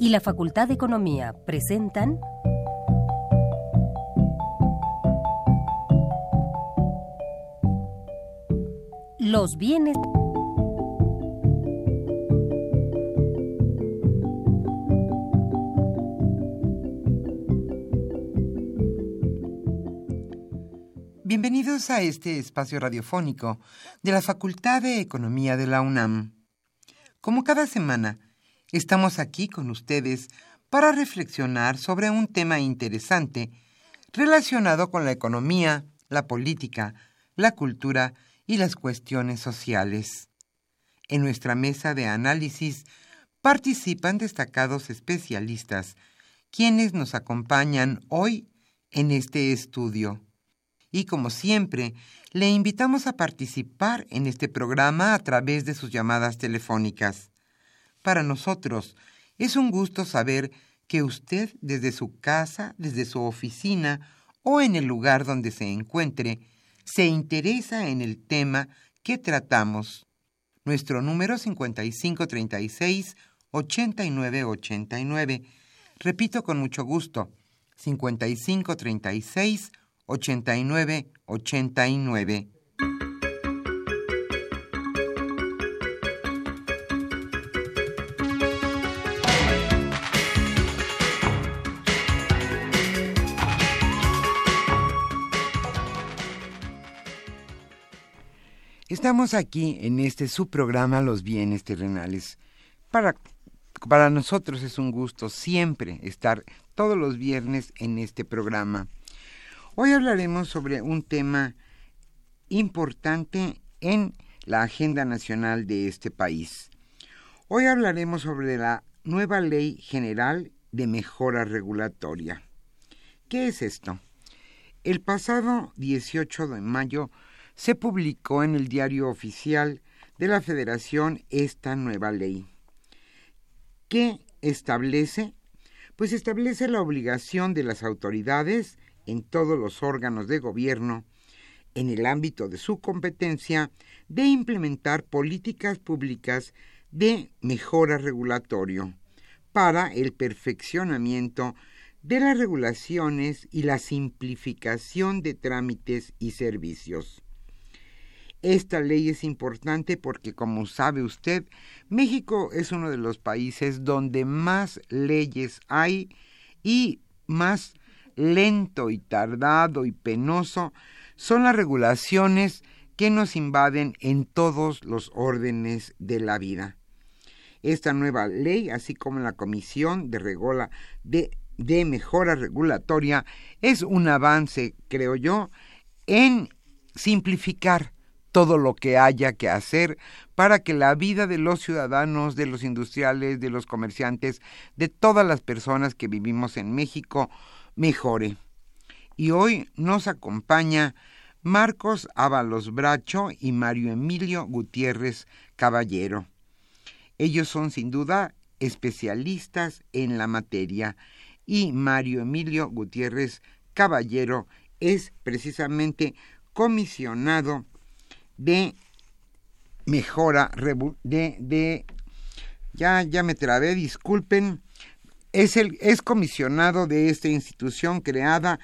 y la Facultad de Economía presentan Los bienes Bienvenidos a este espacio radiofónico de la Facultad de Economía de la UNAM. Como cada semana, Estamos aquí con ustedes para reflexionar sobre un tema interesante relacionado con la economía, la política, la cultura y las cuestiones sociales. En nuestra mesa de análisis participan destacados especialistas, quienes nos acompañan hoy en este estudio. Y como siempre, le invitamos a participar en este programa a través de sus llamadas telefónicas. Para nosotros es un gusto saber que usted desde su casa, desde su oficina o en el lugar donde se encuentre, se interesa en el tema que tratamos. Nuestro número 5536-8989. Repito con mucho gusto, 5536-8989. Estamos aquí en este subprograma Los bienes terrenales. Para, para nosotros es un gusto siempre estar todos los viernes en este programa. Hoy hablaremos sobre un tema importante en la agenda nacional de este país. Hoy hablaremos sobre la nueva Ley General de Mejora Regulatoria. ¿Qué es esto? El pasado 18 de mayo se publicó en el diario oficial de la Federación esta nueva ley. ¿Qué establece? Pues establece la obligación de las autoridades en todos los órganos de gobierno, en el ámbito de su competencia, de implementar políticas públicas de mejora regulatorio para el perfeccionamiento de las regulaciones y la simplificación de trámites y servicios. Esta ley es importante porque, como sabe usted, México es uno de los países donde más leyes hay y más lento y tardado y penoso son las regulaciones que nos invaden en todos los órdenes de la vida. Esta nueva ley, así como la Comisión de, Regola, de, de Mejora Regulatoria, es un avance, creo yo, en simplificar todo lo que haya que hacer para que la vida de los ciudadanos, de los industriales, de los comerciantes, de todas las personas que vivimos en México mejore. Y hoy nos acompaña Marcos Ábalos Bracho y Mario Emilio Gutiérrez Caballero. Ellos son sin duda especialistas en la materia y Mario Emilio Gutiérrez Caballero es precisamente comisionado de mejora, de, de ya, ya me trabé, disculpen, es, el, es comisionado de esta institución creada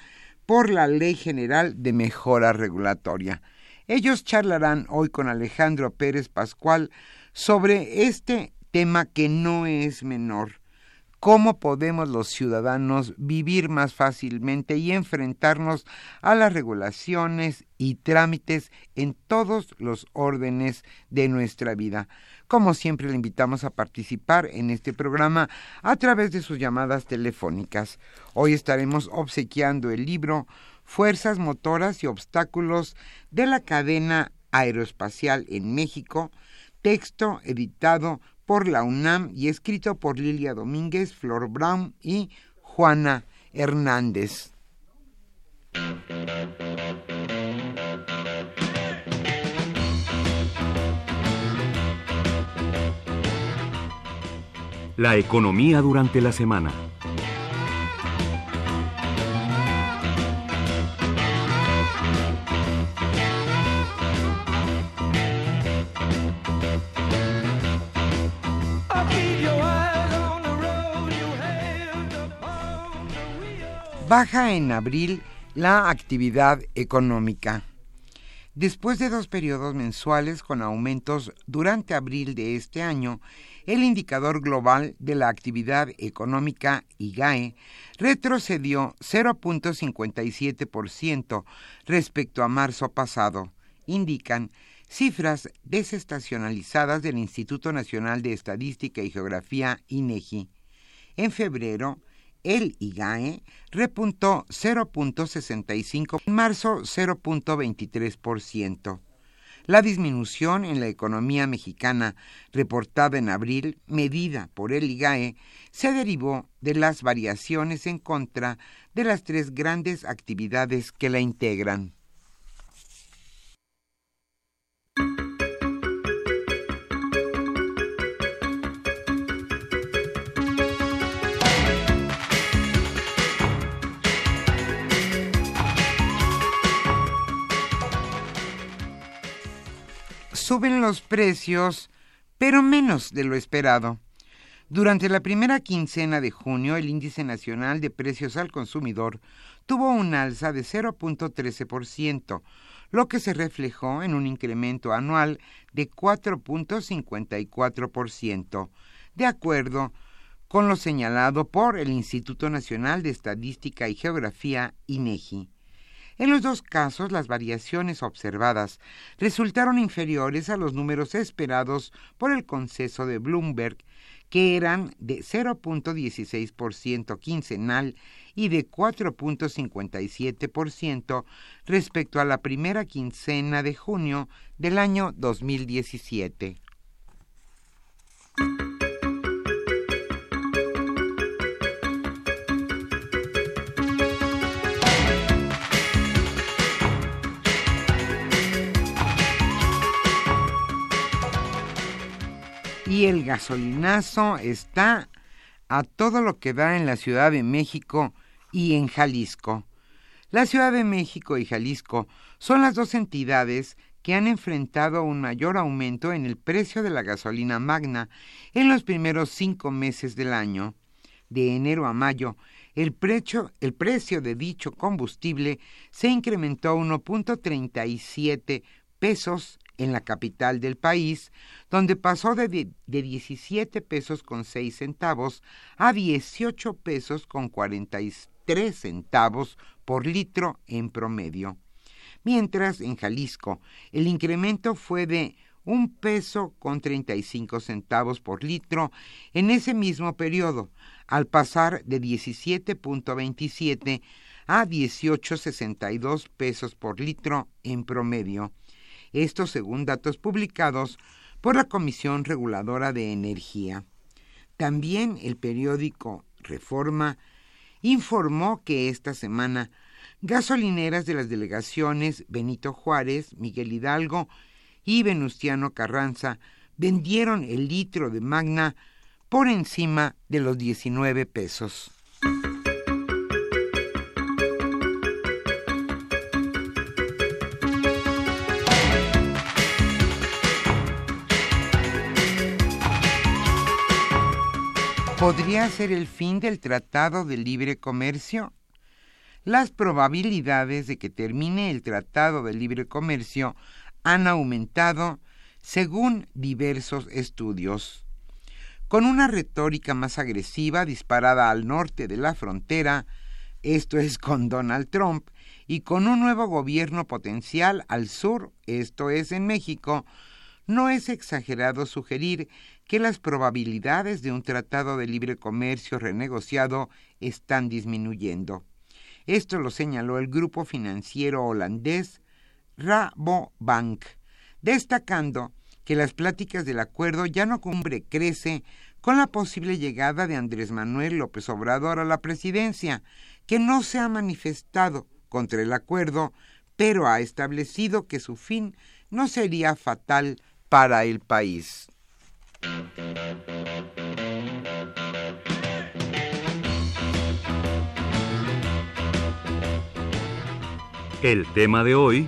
por la Ley General de Mejora Regulatoria. Ellos charlarán hoy con Alejandro Pérez Pascual sobre este tema que no es menor, cómo podemos los ciudadanos vivir más fácilmente y enfrentarnos a las regulaciones y trámites en todos los órdenes de nuestra vida. Como siempre, le invitamos a participar en este programa a través de sus llamadas telefónicas. Hoy estaremos obsequiando el libro Fuerzas motoras y obstáculos de la cadena aeroespacial en México, texto editado por la UNAM y escrito por Lilia Domínguez, Flor Brown y Juana Hernández. La economía durante la semana. Baja en abril la actividad económica. Después de dos periodos mensuales con aumentos durante abril de este año, el indicador global de la actividad económica IGAE retrocedió 0.57% respecto a marzo pasado, indican cifras desestacionalizadas del Instituto Nacional de Estadística y Geografía INEGI. En febrero, el IGAE repuntó 0.65, en marzo 0.23%. La disminución en la economía mexicana reportada en abril, medida por el IGAE, se derivó de las variaciones en contra de las tres grandes actividades que la integran. Suben los precios, pero menos de lo esperado. Durante la primera quincena de junio, el índice nacional de precios al consumidor tuvo un alza de 0.13%, lo que se reflejó en un incremento anual de 4.54%, de acuerdo con lo señalado por el Instituto Nacional de Estadística y Geografía, INEGI. En los dos casos, las variaciones observadas resultaron inferiores a los números esperados por el conceso de Bloomberg, que eran de 0.16% quincenal y de 4.57% respecto a la primera quincena de junio del año 2017. Y el gasolinazo está a todo lo que da en la Ciudad de México y en Jalisco. La Ciudad de México y Jalisco son las dos entidades que han enfrentado un mayor aumento en el precio de la gasolina magna en los primeros cinco meses del año. De enero a mayo, el precio, de dicho combustible se incrementó 1.37 pesos en la capital del país, donde pasó de, de 17 pesos con 6 centavos a 18 pesos con 43 centavos por litro en promedio. Mientras en Jalisco el incremento fue de un peso con 35 centavos por litro en ese mismo periodo, al pasar de 17.27 a 18.62 pesos por litro en promedio. Esto según datos publicados por la Comisión Reguladora de Energía. También el periódico Reforma informó que esta semana gasolineras de las delegaciones Benito Juárez, Miguel Hidalgo y Venustiano Carranza vendieron el litro de Magna por encima de los 19 pesos. ¿Podría ser el fin del Tratado de Libre Comercio? Las probabilidades de que termine el Tratado de Libre Comercio han aumentado según diversos estudios. Con una retórica más agresiva disparada al norte de la frontera, esto es con Donald Trump, y con un nuevo gobierno potencial al sur, esto es en México, no es exagerado sugerir que las probabilidades de un tratado de libre comercio renegociado están disminuyendo. Esto lo señaló el grupo financiero holandés Rabobank, destacando que las pláticas del acuerdo ya no cumbre crece con la posible llegada de Andrés Manuel López Obrador a la presidencia, que no se ha manifestado contra el acuerdo, pero ha establecido que su fin no sería fatal para el país. El tema de hoy.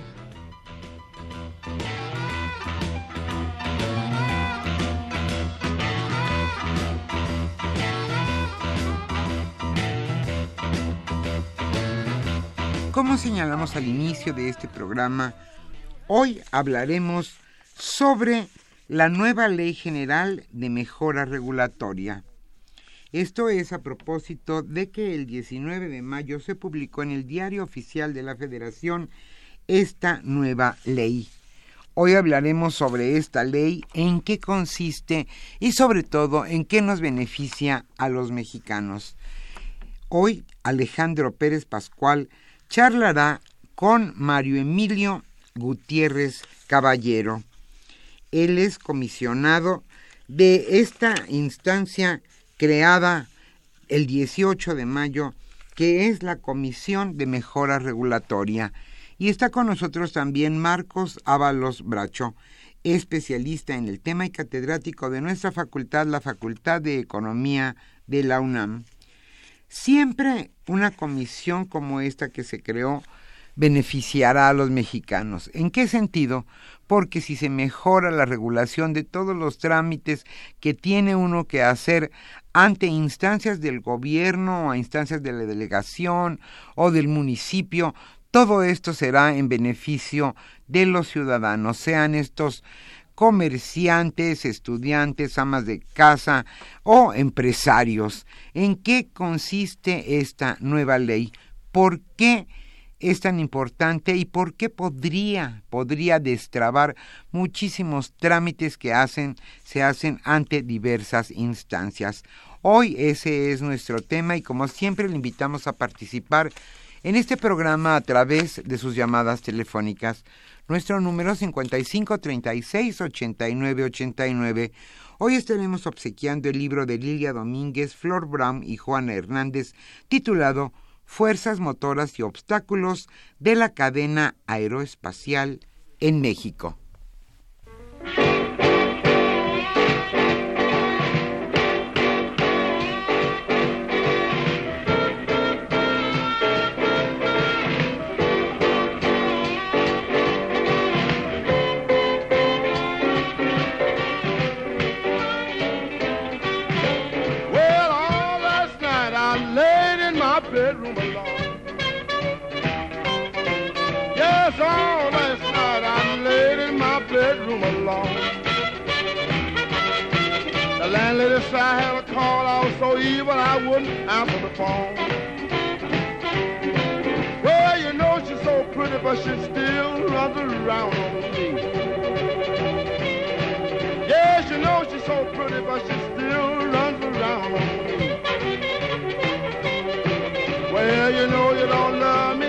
Como señalamos al inicio de este programa, hoy hablaremos sobre la nueva Ley General de Mejora Regulatoria. Esto es a propósito de que el 19 de mayo se publicó en el Diario Oficial de la Federación esta nueva ley. Hoy hablaremos sobre esta ley, en qué consiste y sobre todo en qué nos beneficia a los mexicanos. Hoy Alejandro Pérez Pascual charlará con Mario Emilio Gutiérrez Caballero. Él es comisionado de esta instancia creada el 18 de mayo, que es la Comisión de Mejora Regulatoria. Y está con nosotros también Marcos Ábalos Bracho, especialista en el tema y catedrático de nuestra facultad, la Facultad de Economía de la UNAM. Siempre una comisión como esta que se creó beneficiará a los mexicanos. ¿En qué sentido? Porque si se mejora la regulación de todos los trámites que tiene uno que hacer ante instancias del gobierno a instancias de la delegación o del municipio, todo esto será en beneficio de los ciudadanos, sean estos comerciantes, estudiantes, amas de casa o empresarios. ¿En qué consiste esta nueva ley? ¿Por qué es tan importante y por qué podría podría destrabar muchísimos trámites que hacen se hacen ante diversas instancias? Hoy ese es nuestro tema y como siempre le invitamos a participar en este programa a través de sus llamadas telefónicas nuestro número 5536-8989. Hoy estaremos obsequiando el libro de Lilia Domínguez, Flor Brown y Juana Hernández, titulado Fuerzas motoras y obstáculos de la cadena aeroespacial en México. If I had a call I was so evil I wouldn't answer the phone. Well, you know she's so pretty, but she still runs around on me. Yes, you know she's so pretty, but she still runs around on me. Well, you know you don't love me,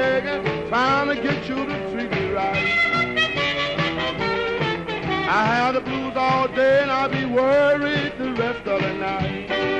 begging, trying to get you to treat me right. I have the blues all day and I'll be worried the rest of the night.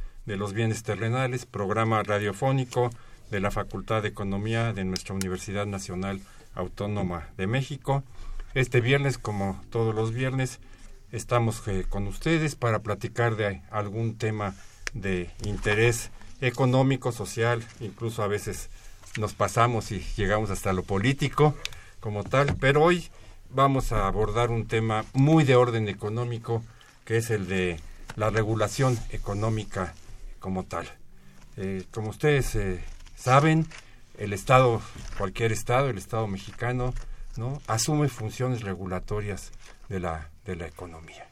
de los bienes terrenales, programa radiofónico de la Facultad de Economía de nuestra Universidad Nacional Autónoma de México. Este viernes, como todos los viernes, estamos eh, con ustedes para platicar de algún tema de interés económico, social, incluso a veces nos pasamos y llegamos hasta lo político como tal, pero hoy vamos a abordar un tema muy de orden económico, que es el de la regulación económica como tal. Eh, como ustedes eh, saben, el Estado, cualquier Estado, el Estado mexicano, ¿no? asume funciones regulatorias de la, de la economía.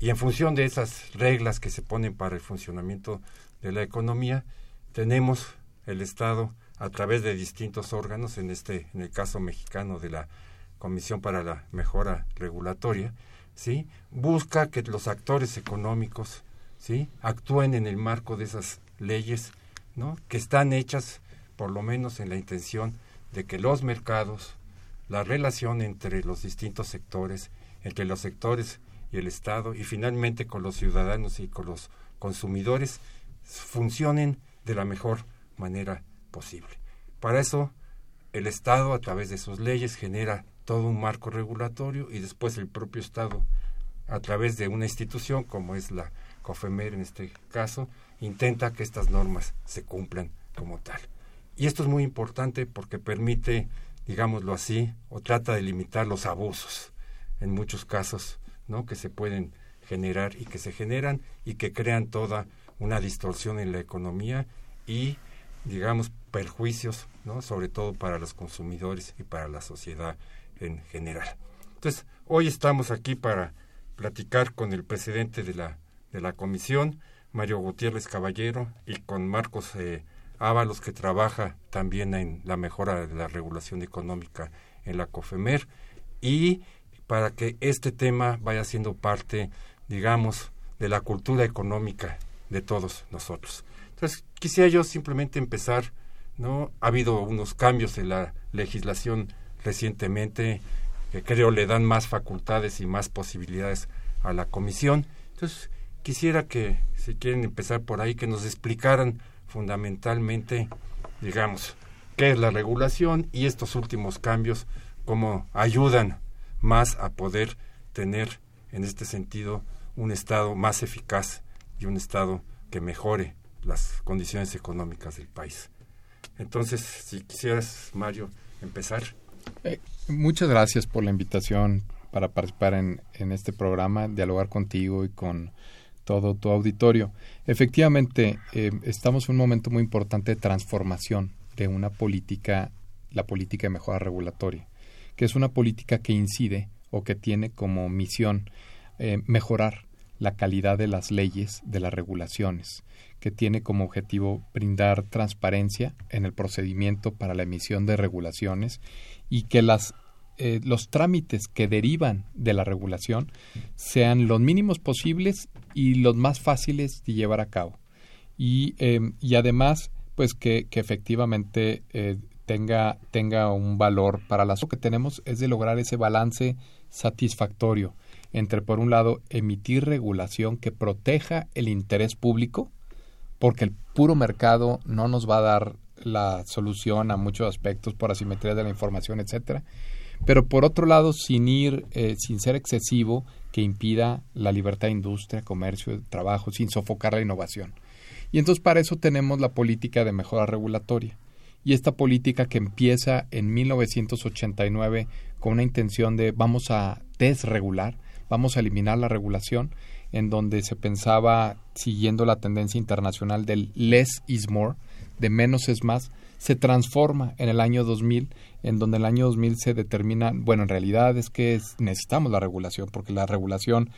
Y en función de esas reglas que se ponen para el funcionamiento de la economía, tenemos el Estado a través de distintos órganos, en este, en el caso mexicano de la Comisión para la Mejora Regulatoria, ¿sí? busca que los actores económicos ¿sí? actúen en el marco de esas leyes que están hechas por lo menos en la intención de que los mercados, la relación entre los distintos sectores, entre los sectores y el Estado y finalmente con los ciudadanos y con los consumidores funcionen de la mejor manera posible. Para eso, el Estado, a través de sus leyes, genera todo un marco regulatorio y después el propio Estado, a través de una institución como es la COFEMER en este caso, intenta que estas normas se cumplan como tal. Y esto es muy importante porque permite, digámoslo así, o trata de limitar los abusos en muchos casos, ¿no? que se pueden generar y que se generan y que crean toda una distorsión en la economía y digamos perjuicios, ¿no? sobre todo para los consumidores y para la sociedad en general. Entonces, hoy estamos aquí para platicar con el presidente de la, de la comisión, Mario Gutiérrez Caballero, y con Marcos eh, Ábalos, que trabaja también en la mejora de la regulación económica en la COFEMER, y para que este tema vaya siendo parte, digamos, de la cultura económica de todos nosotros. Entonces, quisiera yo simplemente empezar, ¿no? Ha habido unos cambios en la legislación recientemente que creo le dan más facultades y más posibilidades a la comisión. Entonces, quisiera que, si quieren empezar por ahí, que nos explicaran fundamentalmente, digamos, qué es la regulación y estos últimos cambios, cómo ayudan más a poder tener, en este sentido, un Estado más eficaz y un Estado que mejore las condiciones económicas del país. Entonces, si quisieras, Mario, empezar. Eh, muchas gracias por la invitación para participar en, en, este programa, dialogar contigo y con todo tu auditorio. Efectivamente, eh, estamos en un momento muy importante de transformación de una política, la política de mejora regulatoria, que es una política que incide o que tiene como misión eh, mejorar la calidad de las leyes, de las regulaciones, que tiene como objetivo brindar transparencia en el procedimiento para la emisión de regulaciones y que las, eh, los trámites que derivan de la regulación sean los mínimos posibles y los más fáciles de llevar a cabo. Y, eh, y además, pues que, que efectivamente eh, tenga, tenga un valor para la Lo que tenemos es de lograr ese balance satisfactorio entre, por un lado, emitir regulación que proteja el interés público, porque el puro mercado no nos va a dar la solución a muchos aspectos por asimetría de la información, etcétera. Pero por otro lado, sin ir, eh, sin ser excesivo, que impida la libertad de industria, comercio, trabajo, sin sofocar la innovación. Y entonces para eso tenemos la política de mejora regulatoria. Y esta política que empieza en 1989 con una intención de vamos a desregular, vamos a eliminar la regulación, en donde se pensaba, siguiendo la tendencia internacional del less is more, de menos es más, se transforma en el año 2000, en donde el año 2000 se determina, bueno, en realidad es que necesitamos la regulación, porque la regulación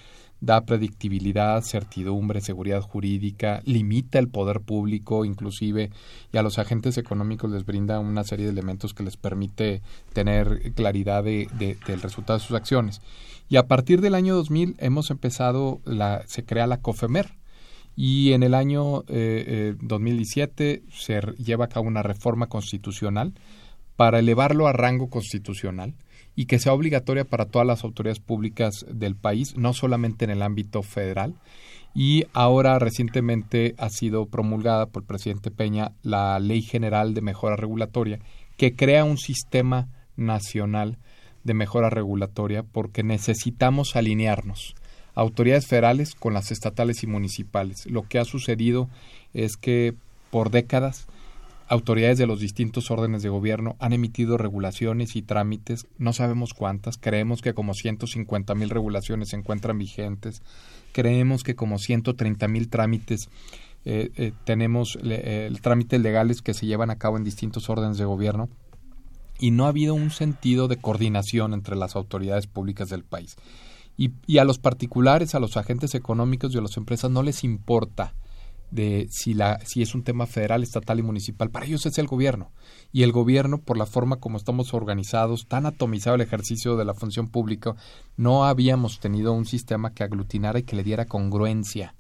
da predictibilidad, certidumbre, seguridad jurídica, limita el poder público inclusive y a los agentes económicos les brinda una serie de elementos que les permite tener claridad de, del resultado de sus acciones. Y a partir del año 2000 hemos empezado, la, se crea la COFEMER, Y en el año 2017 se lleva a cabo una reforma constitucional para elevarlo a rango constitucional y que sea obligatoria para todas las autoridades públicas del país, no solamente en el ámbito federal. Y ahora recientemente ha sido promulgada por el presidente Peña la Ley General de Mejora Regulatoria, que crea un sistema nacional de mejora regulatoria porque necesitamos alinearnos autoridades federales con las estatales y municipales. Lo que ha sucedido es que por décadas autoridades de los distintos órdenes de gobierno han emitido regulaciones y trámites, no sabemos cuántas, creemos que como 150 mil regulaciones se encuentran vigentes, creemos que como 130 mil trámites eh, eh, tenemos eh, trámites legales que se llevan a cabo en distintos órdenes de gobierno y no ha habido un sentido de coordinación entre las autoridades públicas del país. Y, y a los particulares, a los agentes económicos y a las empresas no les importa de si, la, si es un tema federal, estatal y municipal. Para ellos es el gobierno. Y el gobierno, por la forma como estamos organizados, tan atomizado el ejercicio de la función pública, no habíamos tenido un sistema que aglutinara y que le diera congruencia,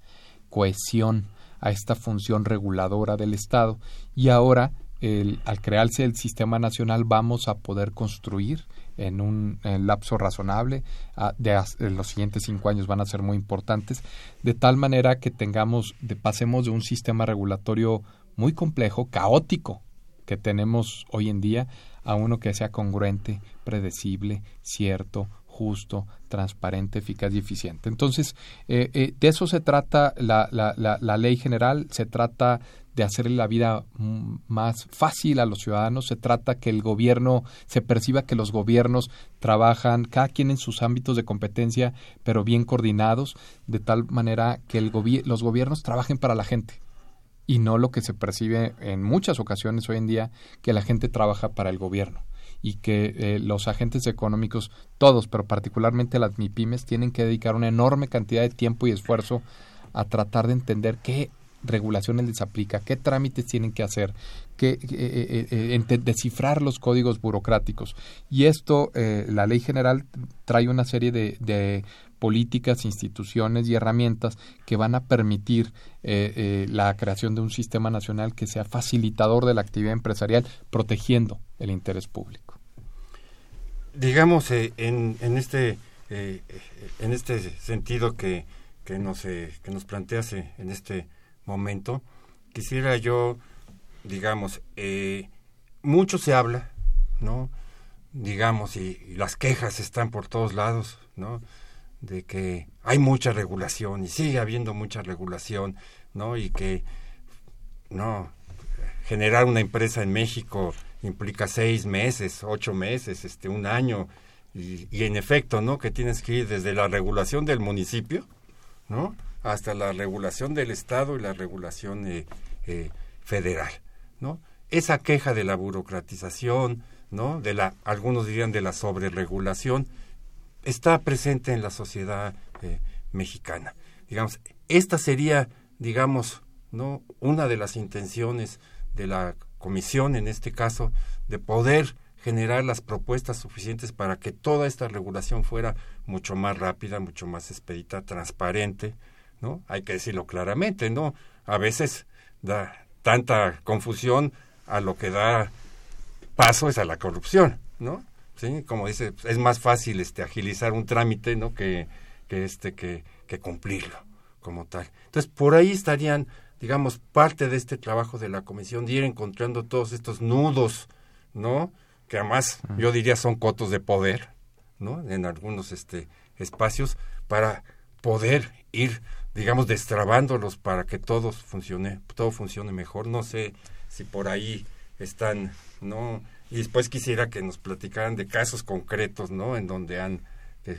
cohesión a esta función reguladora del Estado. Y ahora, el, al crearse el sistema nacional, vamos a poder construir en un lapso razonable. Ah, de, los siguientes cinco años van a ser muy importantes, de tal manera que tengamos, de, pasemos de un sistema regulatorio muy complejo, caótico, que tenemos hoy en día, a uno que sea congruente, predecible, cierto, justo, transparente, eficaz y eficiente. Entonces, eh, eh, de eso se trata la, la, la, la, ley general, se trata de hacerle la vida más fácil a los ciudadanos, se trata que el gobierno se perciba que los gobiernos trabajan cada quien en sus ámbitos de competencia, pero bien coordinados, de tal manera que el los gobiernos trabajen para la gente y no lo que se percibe en muchas ocasiones hoy en día que la gente trabaja para el gobierno y que eh, los agentes económicos, todos, pero particularmente las MIPIMES, tienen que dedicar una enorme cantidad de tiempo y esfuerzo a tratar de entender qué regulaciones les aplica, qué trámites tienen que hacer, qué, eh, eh, eh, descifrar los códigos burocráticos. Y esto, la ley general trae una serie de, políticas, instituciones y herramientas que van a permitir la creación de un sistema nacional que sea facilitador de la actividad empresarial, protegiendo el interés público. Digamos, en, en, este, en este sentido que, que, nos, que nos planteas en este momento, quisiera yo, digamos, eh, mucho se habla, ¿no? Digamos, y, las quejas están por todos lados, ¿no? De que hay mucha regulación y sigue habiendo mucha regulación, ¿no? Y que, no, generar una empresa en México implica seis meses, ocho meses, este, un año, y, y en efecto, ¿no? Que tienes que ir desde la regulación del municipio, ¿no? Hasta la regulación del Estado y la regulación eh, eh, federal, ¿no? Esa queja de la burocratización, ¿no? De la, algunos dirían de la sobreregulación, está presente en la sociedad eh, mexicana. Digamos, esta sería, digamos, ¿no? Una de las intenciones de la comisión, en este caso, de poder generar las propuestas suficientes para que toda esta regulación fuera mucho más rápida, mucho más expedita, transparente, ¿no? Hay que decirlo claramente, ¿no? A veces da tanta confusión a lo que da paso es a la corrupción, ¿no? Sí, como dice, es más fácil este agilizar un trámite, ¿no? que, que este que, que cumplirlo como tal. Entonces, por ahí estarían, digamos, parte de este trabajo de la comisión de ir encontrando todos estos nudos, ¿no? Que además yo diría son cotos de poder, ¿no? En algunos este espacios para poder ir digamos, destrabándolos para que todo funcione, todo funcione mejor. No sé si por ahí están, ¿no? Y después quisiera que nos platicaran de casos concretos, ¿no? En donde han,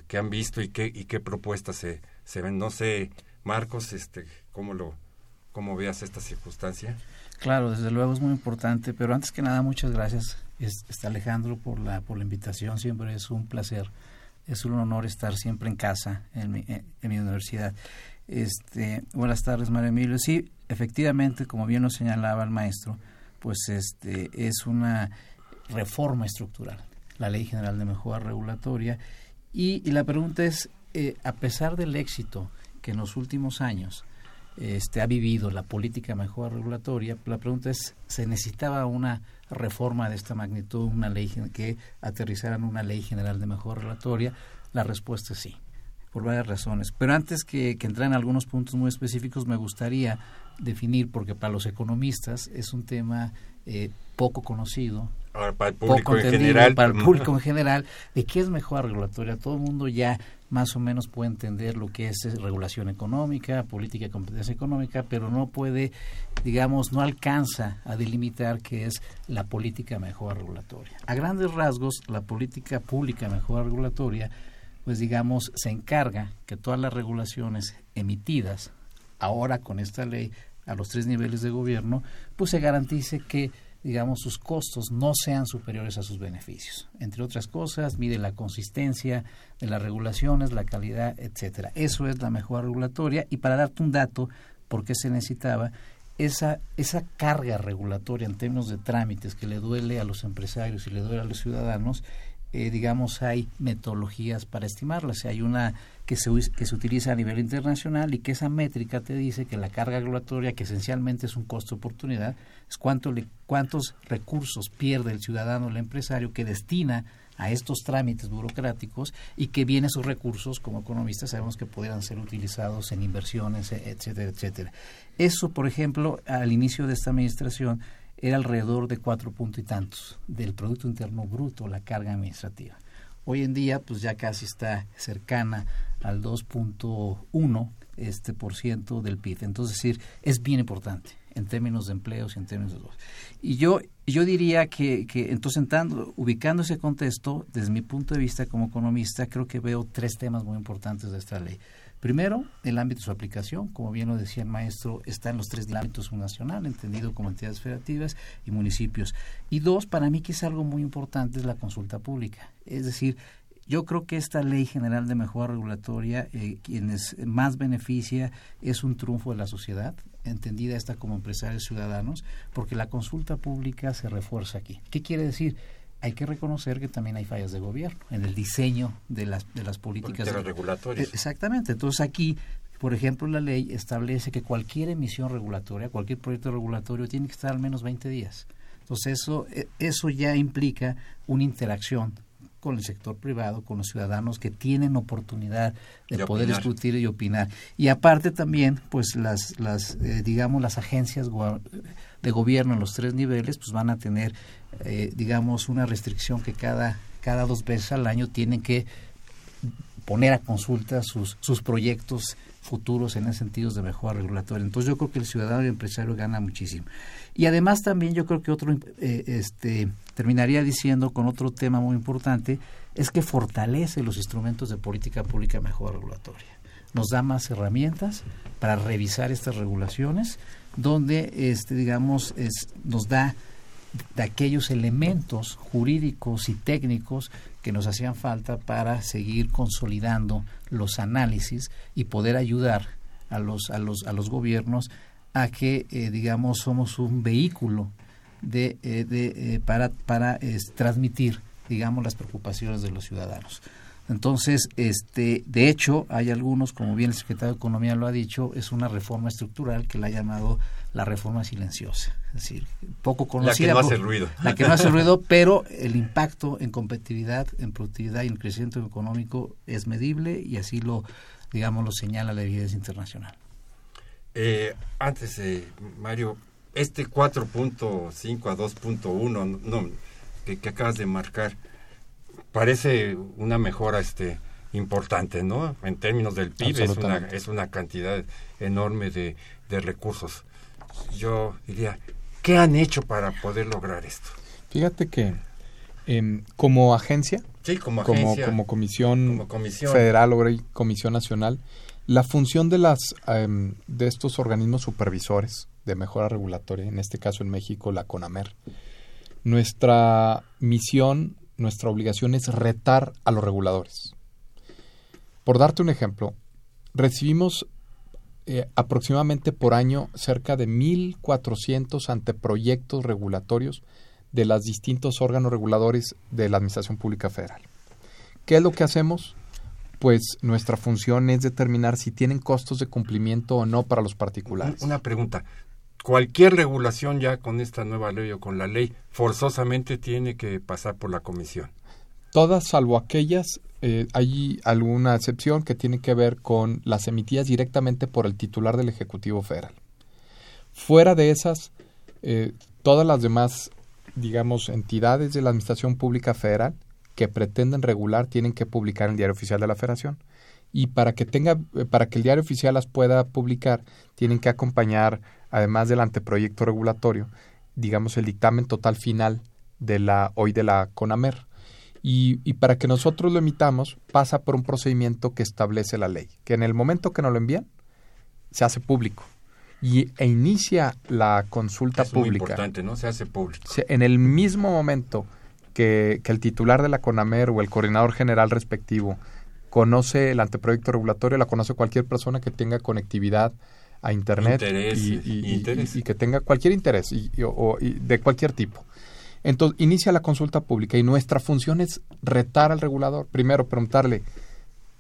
que, han visto y qué, y qué propuestas se, se ven. No sé, Marcos, este, ¿cómo lo, cómo veas esta circunstancia? Claro, desde luego es muy importante, pero antes que nada, muchas gracias, este Alejandro, por la, por la invitación. Siempre es un placer, es un honor estar siempre en casa, en mi, en mi universidad. Este, buenas tardes, María Emilio. Sí, efectivamente, como bien lo señalaba el maestro, pues este es una reforma estructural, la Ley General de Mejora Regulatoria. Y, la pregunta es, eh, a pesar del éxito que en los últimos años este, ha vivido la política de mejora regulatoria, la pregunta es, ¿se necesitaba una reforma de esta magnitud, una ley que aterrizara en una ley general de mejora regulatoria? La respuesta es sí, por varias razones. Pero antes que, que entrar en algunos puntos muy específicos, me gustaría definir, porque para los economistas es un tema eh, poco conocido, para el público en general. Para el público en general, de qué es mejor regulatoria. Todo el mundo ya más o menos puede entender lo que es regulación económica, política de competencia económica, pero no puede, digamos, no alcanza a delimitar qué es la política mejor regulatoria. A grandes rasgos, la política pública mejor regulatoria, pues digamos, se encarga que todas las regulaciones emitidas ahora con esta ley a los tres niveles de gobierno, pues se garantice que digamos, sus costos no sean superiores a sus beneficios. Entre otras cosas, mide la consistencia de las regulaciones, la calidad, etcétera. Eso es la mejor regulatoria. Y para darte un dato, por qué se necesitaba, esa, esa carga regulatoria en términos de trámites que le duele a los empresarios y le duele a los ciudadanos, eh, digamos, hay metodologías para estimarlas. Hay una que se, que se utiliza a nivel internacional y que esa métrica te dice que la carga regulatoria, que esencialmente es un costo oportunidad, es cuánto le, cuántos recursos pierde el ciudadano el empresario que destina a estos trámites burocráticos y que bien esos recursos, como economistas, sabemos que pudieran ser utilizados en inversiones, etcétera, etcétera. Eso, por ejemplo, al inicio de esta administración era alrededor de cuatro puntos y tantos del Producto Interno Bruto, la carga administrativa. Hoy en día, pues ya casi está cercana al 2.1 este por ciento del PIB. Entonces, es decir, es bien importante en términos de empleos y en términos de... Y yo, yo diría que, que entonces, entrando, ubicando ese contexto, desde mi punto de vista como economista, creo que veo tres temas muy importantes de esta ley. Primero, el ámbito de su aplicación, como bien lo decía el maestro, está en los tres ámbitos nacional, entendido como entidades federativas y municipios. Y dos, para mí que es algo muy importante, es la consulta pública. Es decir, yo creo que esta ley general de mejora regulatoria, eh, quienes más beneficia, es un triunfo de la sociedad, entendida esta como empresarios ciudadanos, porque la consulta pública se refuerza aquí. ¿Qué quiere decir? Hay que reconocer que también hay fallas de gobierno en el diseño de las, de las políticas. De regulatorias. Exactamente. Entonces aquí, por ejemplo, la ley establece que cualquier emisión regulatoria, cualquier proyecto regulatorio tiene que estar al menos 20 días. Entonces eso, e, eso ya implica una interacción con el sector privado, con los ciudadanos que tienen oportunidad de, poder discutir y opinar. Y aparte también, pues las, las eh, digamos, las agencias de gobierno en los tres niveles, pues van a tener eh, digamos, una restricción que cada, cada dos veces al año tienen que poner a consulta sus, sus proyectos futuros en ese sentido de mejora regulatoria. Entonces yo creo que el ciudadano y el empresario gana muchísimo. Y además también yo creo que otro, eh, este, terminaría diciendo con otro tema muy importante, es que fortalece los instrumentos de política pública de mejora regulatoria. Nos da más herramientas para revisar estas regulaciones, donde, este, digamos, es, nos da de aquellos elementos jurídicos y técnicos que nos hacían falta para seguir consolidando los análisis y poder ayudar a los, a los, a los gobiernos a que, eh, digamos, somos un vehículo de, eh, de eh, para, para transmitir, digamos, las preocupaciones de los ciudadanos. Entonces, este, de hecho, hay algunos, como bien el secretario de Economía lo ha dicho, es una reforma estructural que la ha llamado la reforma silenciosa, es decir, poco conocida. La que no hace ruido. La que no hace ruido, pero el impacto en competitividad, en productividad y en crecimiento económico es medible y así lo, digamos, lo señala la evidencia internacional. Eh, antes, eh, Mario, este 4.5 a 2.1 no, que, que acabas de marcar, parece una mejora este importante, ¿no? En términos del PIB es una, es una cantidad enorme de, de recursos. Yo diría, ¿qué han hecho para poder lograr esto? Fíjate que em, como agencia, sí, como, agencia como, comisión, comisión, federal o comisión nacional, la función de las em, de estos organismos supervisores de mejora regulatoria, en este caso en México la CONAMER, nuestra misión nuestra obligación es retar a los reguladores. Por darte un ejemplo, recibimos eh, aproximadamente por año cerca de 1.400 anteproyectos regulatorios de los distintos órganos reguladores de la Administración Pública Federal. ¿Qué es lo que hacemos? pues nuestra función es determinar si tienen costos de cumplimiento o no para los particulares. Una pregunta. Cualquier regulación ya con esta nueva ley o con la ley forzosamente tiene que pasar por la comisión. Todas salvo aquellas, eh, hay alguna excepción que tiene que ver con las emitidas directamente por el titular del Ejecutivo Federal. Fuera de esas, eh, todas las demás, digamos, entidades de la Administración Pública Federal que pretenden regular tienen que publicar en el Diario Oficial de la Federación. Y para que tenga, eh, para que el Diario Oficial las pueda publicar, tienen que acompañar, además del anteproyecto regulatorio, digamos, el dictamen total final de la hoy de la CONAMER. Y, y, para que nosotros lo emitamos, pasa por un procedimiento que establece la ley, que en el momento que nos lo envían, se hace público y, e inicia la consulta es pública. Muy importante, ¿no? Se hace público. En el mismo momento que, que, el titular de la CONAMER o el coordinador general respectivo conoce el anteproyecto regulatorio, la conoce cualquier persona que tenga conectividad a Internet y, y, interés. y, que tenga cualquier interés o, de cualquier tipo. Entonces, inicia la consulta pública y nuestra función es retar al regulador. Primero, preguntarle,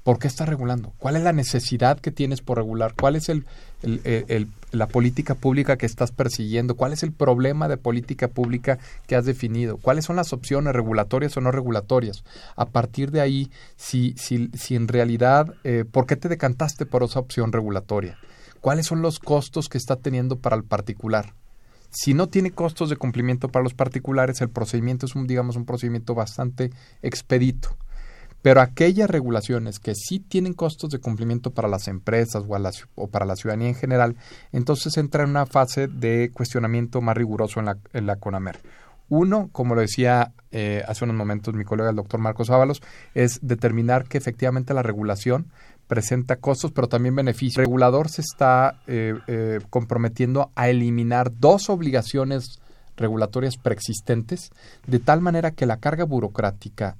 ¿por qué estás regulando? ¿Cuál es la necesidad que tienes por regular? ¿Cuál es el, el, el, la política pública que estás persiguiendo? ¿Cuál es el problema de política pública que has definido? ¿Cuáles son las opciones regulatorias o no regulatorias? A partir de ahí, si, si, si en realidad, eh, ¿por qué te decantaste por esa opción regulatoria? ¿Cuáles son los costos que está teniendo para el particular? Si no tiene costos de cumplimiento para los particulares, el procedimiento es un, digamos, un procedimiento bastante expedito. Pero aquellas regulaciones que sí tienen costos de cumplimiento para las empresas o, para la ciudadanía en general, entonces entra en una fase de cuestionamiento más riguroso en la, en la CONAMER. Uno, como lo decía eh, hace unos momentos mi colega el doctor Marcos Ábalos, es determinar que efectivamente la regulación presenta costos, pero también beneficios. El regulador se está eh, eh, comprometiendo a eliminar dos obligaciones regulatorias preexistentes, de tal manera que la carga burocrática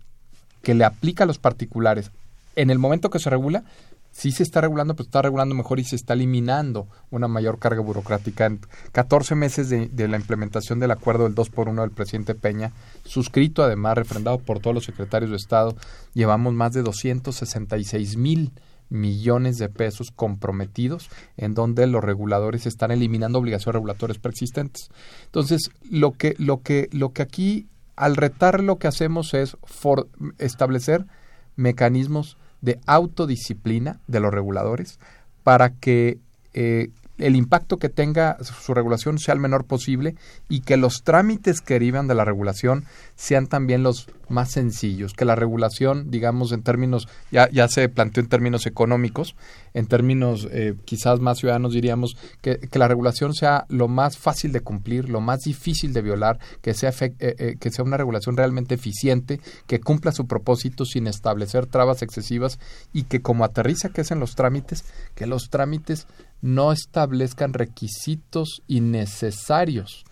que le aplica a los particulares en el momento que se regula, sí se está regulando, pero está regulando mejor y se está eliminando una mayor carga burocrática. En 14 meses de, de la implementación del acuerdo del 2 por 1 del presidente Peña, suscrito además, refrendado por todos los secretarios de Estado, llevamos más de 266 mil millones de pesos comprometidos en donde los reguladores están eliminando obligaciones regulatorias preexistentes. Entonces, lo que, lo que, lo que aquí, al retar lo que hacemos es for, establecer mecanismos de autodisciplina de los reguladores para que eh, el impacto que tenga su regulación sea el menor posible y que los trámites que derivan de la regulación sean también los más sencillos, que la regulación, digamos, en términos, ya, ya se planteó en términos económicos, en términos eh, quizás más ciudadanos diríamos, que, que, la regulación sea lo más fácil de cumplir, lo más difícil de violar, que sea, eh, eh, que sea una regulación realmente eficiente, que cumpla su propósito sin establecer trabas excesivas y que como aterriza que es en los trámites, que los trámites no establezcan requisitos innecesarios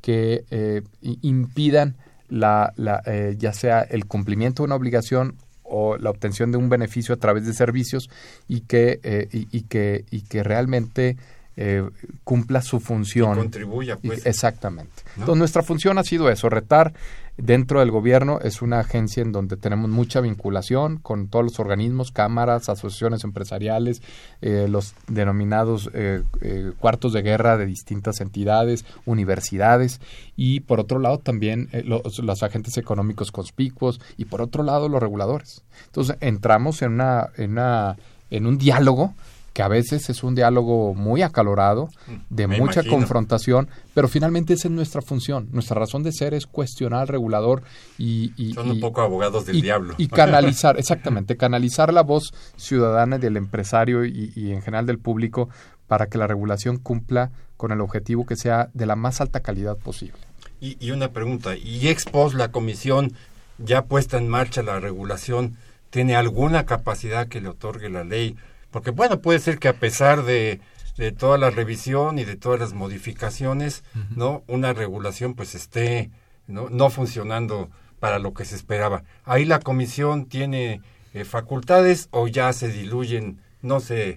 que eh, impidan la, la eh, ya sea el cumplimiento de una obligación o la obtención de un beneficio a través de servicios y que eh, y, y, que y que realmente eh, cumpla su función. Y contribuya, pues. Exactamente. ¿No? Entonces, nuestra función ha sido eso, retar dentro del gobierno. Es una agencia en donde tenemos mucha vinculación con todos los organismos, cámaras, asociaciones empresariales, eh, los denominados eh, eh, cuartos de guerra de distintas entidades, universidades, y por otro lado también eh, los, los, agentes económicos conspicuos, y por otro lado los reguladores. Entonces, entramos en, una, en, una, en un diálogo que a veces es un diálogo muy acalorado, de Me mucha imagino. confrontación, pero finalmente esa es nuestra función. Nuestra razón de ser es cuestionar al regulador y... y Son y, un poco abogados del y, diablo. Y canalizar, exactamente, canalizar la voz ciudadana del empresario y, y en general del público para que la regulación cumpla con el objetivo que sea de la más alta calidad posible. Y, y una pregunta, ¿y ex post la comisión ya puesta en marcha la regulación tiene alguna capacidad que le otorgue la ley? Porque bueno, puede ser que a pesar de, de toda la revisión y de todas las modificaciones, uh -huh. ¿no? Una regulación pues esté no, no funcionando para lo que se esperaba. Ahí la comisión tiene eh, facultades o ya se diluyen, no sé,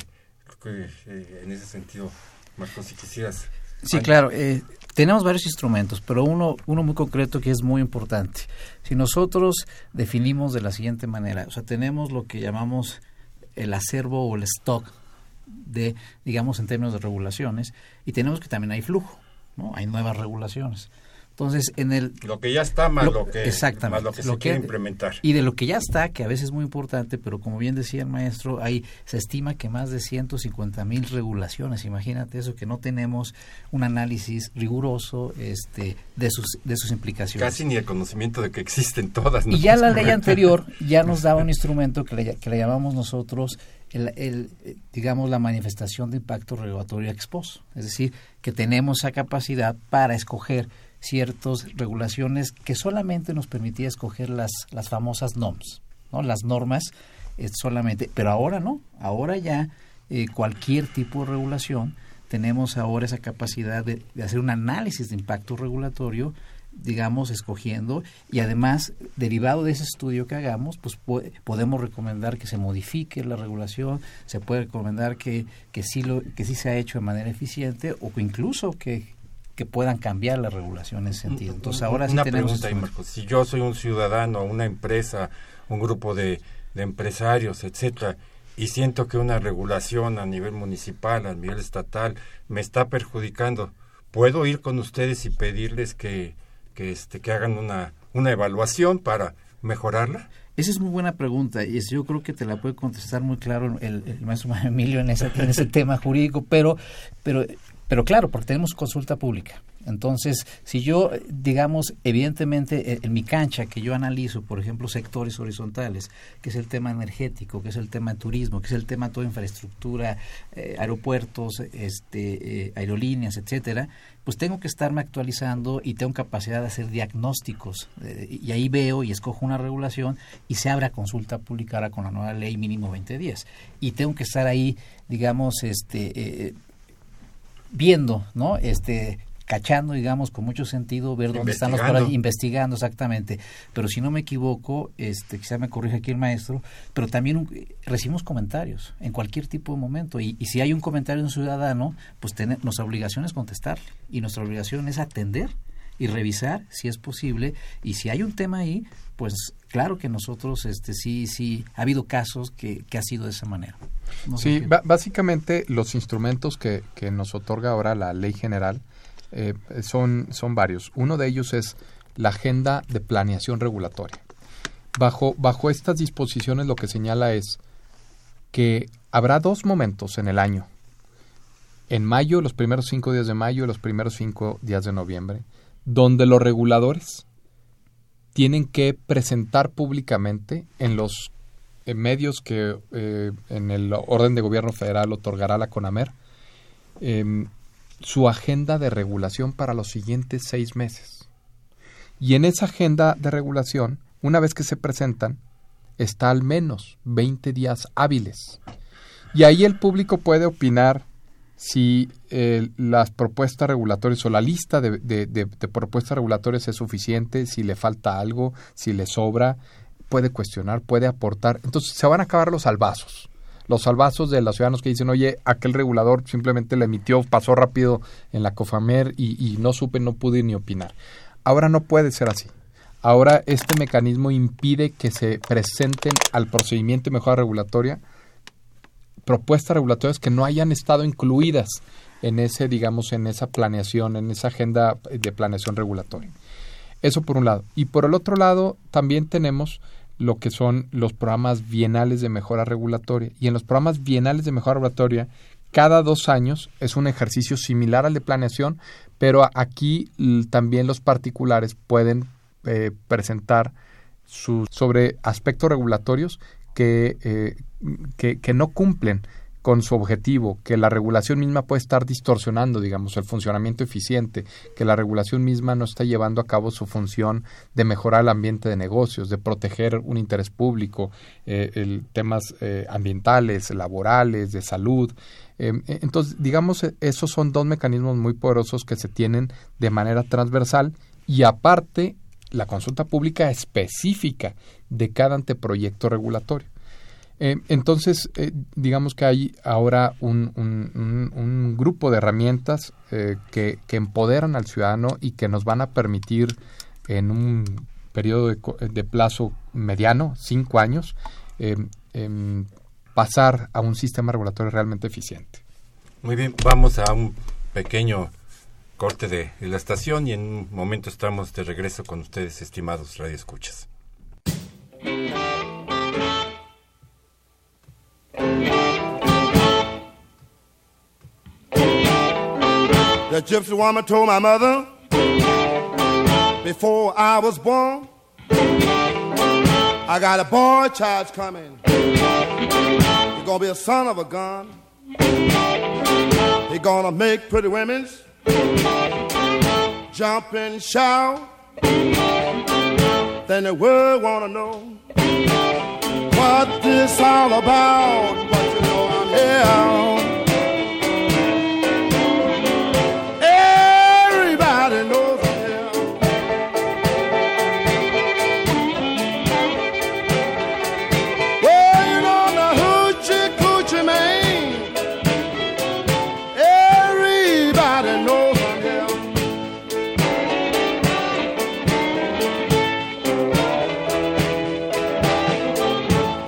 eh, en ese sentido, Marcos, si quisieras. Sí, claro. Eh, tenemos varios instrumentos, pero uno, uno muy concreto que es muy importante. Si nosotros definimos de la siguiente manera, o sea, tenemos lo que llamamos el acervo o el stock de, digamos, en términos de regulaciones, y tenemos que también hay flujo, ¿no? Hay nuevas regulaciones. Entonces, en el... Lo que ya está más lo, que, exactamente, más lo que se quiere implementar. Y de lo que ya está, que a veces es muy importante, pero como bien decía el maestro, hay, se estima que más de 150 mil regulaciones, imagínate eso, que no tenemos un análisis riguroso este, de, sus, de sus implicaciones. Casi ni el conocimiento de que existen todas. Y ya la ley anterior ya nos daba un instrumento que le, que le llamamos nosotros el, el, digamos, la manifestación de impacto regulatorio exposo. Es decir, que tenemos esa capacidad para escoger ciertas regulaciones que solamente nos permitía escoger las, las famosas NOMS, ¿no? las normas eh, solamente, pero ahora no, ahora ya eh, cualquier tipo de regulación tenemos ahora esa capacidad de, hacer un análisis de impacto regulatorio digamos, escogiendo y además, derivado de ese estudio que hagamos, pues podemos recomendar que se modifique la regulación, se puede recomendar que, que, sí lo, que sí se ha hecho de manera eficiente o que incluso que, que puedan cambiar la regulación en ese sentido. Entonces ahora una sí tenemos... Pregunta, ahí, Marcos. Si yo soy un ciudadano, una empresa, un grupo de, de empresarios, etcétera, y siento que una regulación a nivel municipal, a nivel estatal, me está perjudicando, ¿puedo ir con ustedes y pedirles que, que, este, que hagan una, una evaluación para mejorarla? Esa es muy buena pregunta y yo creo que te la puede contestar muy claro el, el maestro Emilio en ese, en ese tema jurídico, pero, pero pero claro, porque tenemos consulta pública. Entonces, si yo, digamos, evidentemente eh, en mi cancha que yo analizo, por ejemplo, sectores horizontales, que es el tema energético, que es el tema de turismo, que es el tema de toda infraestructura, eh, aeropuertos, este, eh, aerolíneas, etcétera, pues tengo que estarme actualizando y tengo capacidad de hacer diagnósticos. y ahí veo y escojo una regulación y se abre a consulta pública con la nueva ley mínimo 2010. Y tengo que estar ahí, digamos, este viendo, ¿no? Este, cachando, digamos, con mucho sentido, ver dónde están los por investigando exactamente. Pero si no me equivoco, este, quizá me corrige aquí el maestro, pero también recibimos comentarios en cualquier tipo de momento. Y, si hay un comentario de un ciudadano, pues nuestra obligación es contestarle. Y nuestra obligación es atender y revisar si es posible. Y si hay un tema ahí, pues claro que nosotros, este, sí, sí, ha habido casos que, que ha sido de esa manera. sí, básicamente los instrumentos que, que, nos otorga ahora la ley general eh, son, son varios. Uno de ellos es la agenda de planeación regulatoria. Bajo, bajo estas disposiciones lo que señala es que habrá dos momentos en el año. En mayo, los primeros cinco días de mayo y los primeros cinco días de noviembre, donde los reguladores tienen que presentar públicamente en los medios que eh, en el orden de gobierno federal otorgará la CONAMER em, su agenda de regulación para los siguientes seis meses. Y en esa agenda de regulación, una vez que se presentan, está al menos 20 días hábiles. Y ahí el público puede opinar si eh, las propuestas regulatorias o la lista de, propuestas regulatorias es suficiente, si le falta algo, si le sobra, puede cuestionar, puede aportar. Entonces se van a acabar los salvazos. Los salvazos de los ciudadanos que dicen, oye, aquel regulador simplemente le emitió, pasó rápido en la COFAMER y, y no supe, no pude ni opinar. Ahora no puede ser así. Ahora este mecanismo impide que se presenten al procedimiento de mejora regulatoria propuestas regulatorias que no hayan estado incluidas en ese, digamos, en esa planeación, en esa agenda de planeación regulatoria. Eso por un lado. Y por el otro lado, también tenemos lo que son los programas bienales de mejora regulatoria. Y en los programas bienales de mejora regulatoria, cada dos años es un ejercicio similar al de planeación, pero aquí también los particulares pueden eh, presentar sus, sobre aspectos regulatorios que, eh, que, que, no cumplen con su objetivo, que la regulación misma puede estar distorsionando, digamos, el funcionamiento eficiente, que la regulación misma no está llevando a cabo su función de mejorar el ambiente de negocios, de proteger un interés público, eh, el, temas eh, ambientales, laborales, de salud. entonces, digamos, esos son dos mecanismos muy poderosos que se tienen de manera transversal y aparte la consulta pública específica de cada anteproyecto regulatorio. Eh, entonces, eh, digamos que hay ahora un, grupo de herramientas eh, que, empoderan al ciudadano y que nos van a permitir en un periodo de, de plazo mediano, cinco años, em, pasar a un sistema regulatorio realmente eficiente. Muy bien, vamos a un pequeño corte de, la estación y en un momento estamos de regreso con ustedes, estimados radioescuchas. The gypsy woman told my mother before I was born, I got a boy child coming. He's gonna be a son of a gun. He's gonna make pretty women's jump and shout. Then the world wanna know what this all about. But you know I'm here.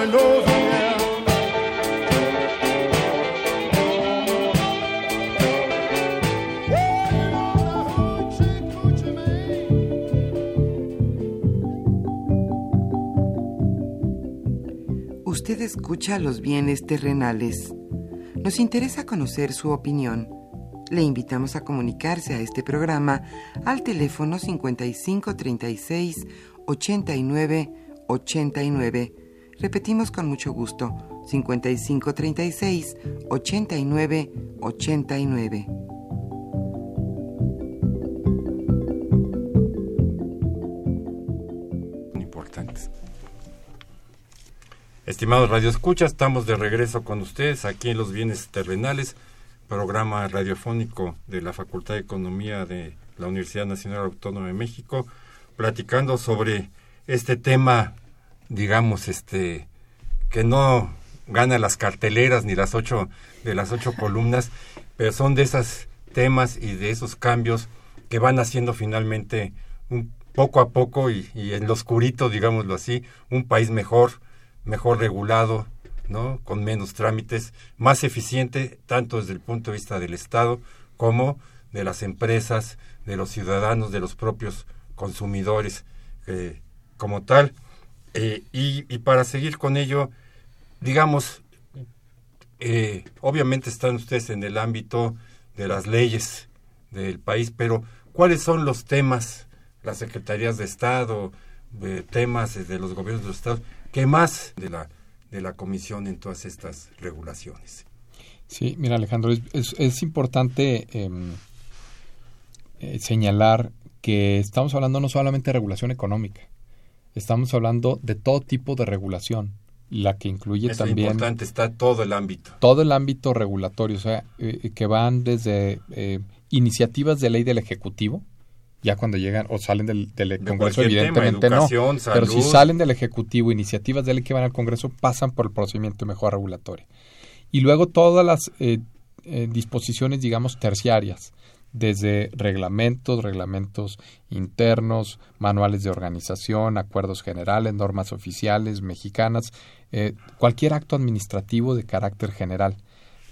Usted escucha los bienes terrenales. Nos interesa conocer su opinión. Le invitamos a comunicarse a este programa al teléfono 5536 89 89. Repetimos con mucho gusto, 5536 89 89. importantes. Estimados Radio Escucha, estamos de regreso con ustedes aquí en Los Bienes Terrenales, programa radiofónico de la Facultad de Economía de la Universidad Nacional Autónoma de México, platicando sobre este tema, digamos, este, que no gana las carteleras ni las ocho de las ocho columnas, pero son de esos temas y de esos cambios que van haciendo finalmente un poco a poco y, en lo oscurito, digámoslo así, un país mejor, mejor regulado, ¿no? Con menos trámites, más eficiente, tanto desde el punto de vista del Estado como de las empresas, de los ciudadanos, de los propios consumidores eh, como tal. Eh, y, y, para seguir con ello, digamos, eh, obviamente están ustedes en el ámbito de las leyes del país, pero ¿cuáles son los temas, las secretarías de Estado, temas de los gobiernos de los estados, que más de la, de la comisión en todas estas regulaciones? Sí, mira Alejandro, es, es, importante eh, eh, señalar que estamos hablando no solamente de regulación económica, estamos hablando de todo tipo de regulación, la que incluye es también... importante, está todo el ámbito. Todo el ámbito regulatorio, o sea, eh, que van desde eh, iniciativas de ley del Ejecutivo, ya cuando llegan o salen del, del De Congreso, tema, evidentemente no. Pero si salen del Ejecutivo, iniciativas de ley que van al Congreso, pasan por el procedimiento de mejora regulatoria. Y luego todas las eh, eh, disposiciones, digamos, terciarias, desde reglamentos, reglamentos internos, manuales de organización, acuerdos generales, normas oficiales mexicanas, eh, cualquier acto administrativo de carácter general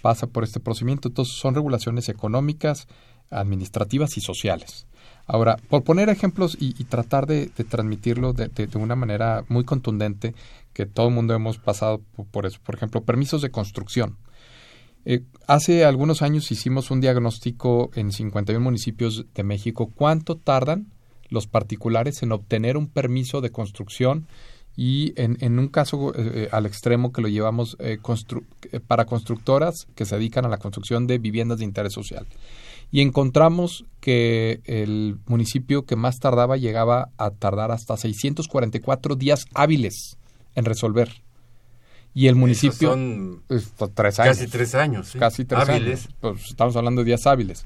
pasa por este procedimiento. Entonces son regulaciones económicas, administrativas y sociales. Ahora, por poner ejemplos y, tratar de, transmitirlo de, una manera muy contundente, que todo el mundo hemos pasado por eso. Por ejemplo, permisos de construcción. Eh, hace algunos años hicimos un diagnóstico en 51 municipios de México. ¿Cuánto tardan los particulares en obtener un permiso de construcción? Y en, un caso eh, al extremo que lo llevamos eh, para constructoras que se dedican a la construcción de viviendas de interés social y encontramos que el municipio que más tardaba llegaba a tardar hasta 644 días hábiles en resolver. Y el municipio son pues, tres años. casi tres años. ¿sí? Casi tres Hábiles. años. Pues, estamos hablando de días hábiles.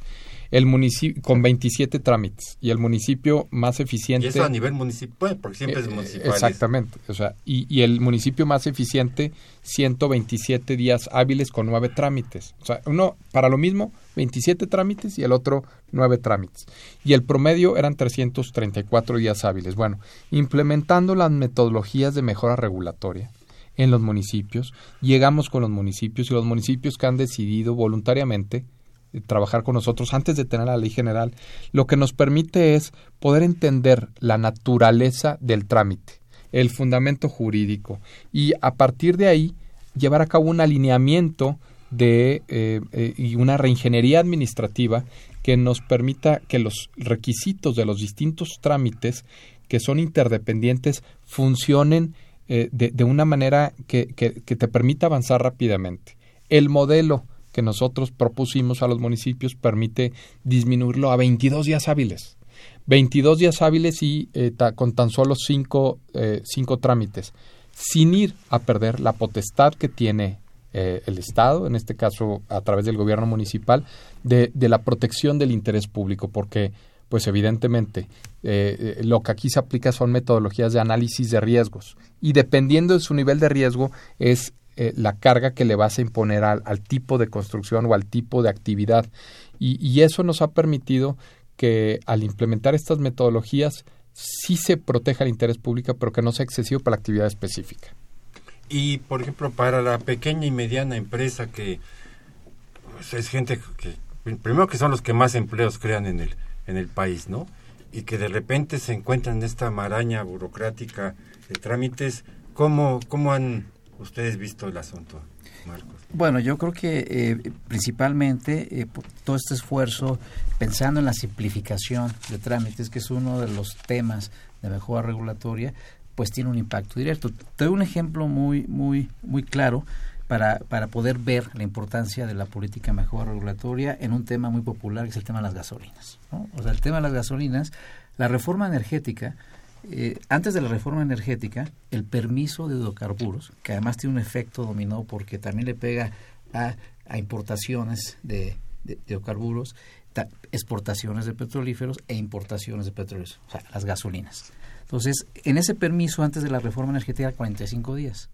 El municipio con 27 trámites y el municipio más eficiente Y eso a nivel municipal, porque siempre es eh, municipal. Exactamente. O sea, y, y el municipio más eficiente, 127 días hábiles con nueve trámites. O sea, uno para lo mismo, 27 trámites y el otro nueve trámites. Y el promedio eran 334 días hábiles. Bueno, implementando las metodologías de mejora regulatoria en los municipios, llegamos con los municipios y los municipios que han decidido voluntariamente eh, trabajar con nosotros antes de tener la ley general, lo que nos permite es poder entender la naturaleza del trámite, el fundamento jurídico y a partir de ahí llevar a cabo un alineamiento de eh, eh, y una reingeniería administrativa que nos permita que los requisitos de los distintos trámites que son interdependientes funcionen eh, de, de, una manera que, que, te permita avanzar rápidamente. El modelo que nosotros propusimos a los municipios permite disminuirlo a 22 días hábiles. 22 días hábiles y eh, con tan solo 5 eh, trámites, sin ir a perder la potestad que tiene el Estado, en este caso a través del gobierno municipal, de, de la protección del interés público, porque pues evidentemente eh, lo que aquí se aplica son metodologías de análisis de riesgos y dependiendo de su nivel de riesgo es eh, la carga que le vas a imponer al, al, tipo de construcción o al tipo de actividad. Y, y, eso nos ha permitido que al implementar estas metodologías sí se proteja el interés público, pero que no sea excesivo para la actividad específica. Y, por ejemplo, para la pequeña y mediana empresa que pues, es gente que, primero que son los que más empleos crean en el, en el país, ¿no? Y que de repente se encuentran en esta maraña burocrática de trámites, ¿cómo, cómo han ustedes visto el asunto, Marcos? Bueno, yo creo que eh, principalmente eh, todo este esfuerzo pensando en la simplificación de trámites, que es uno de los temas de mejora regulatoria, pues tiene un impacto directo. Te doy un ejemplo muy, muy, muy claro para, para poder ver la importancia de la política de mejora regulatoria en un tema muy popular que es el tema de las gasolinas. ¿no? O sea, el tema de las gasolinas, la reforma energética, eh, antes de la reforma energética, el permiso de hidrocarburos, que además tiene un efecto dominó porque también le pega a, importaciones de, hidrocarburos, ta, exportaciones de petrolíferos e importaciones de petróleos, o sea, las gasolinas. Entonces, en ese permiso antes de la reforma energética, 45 días.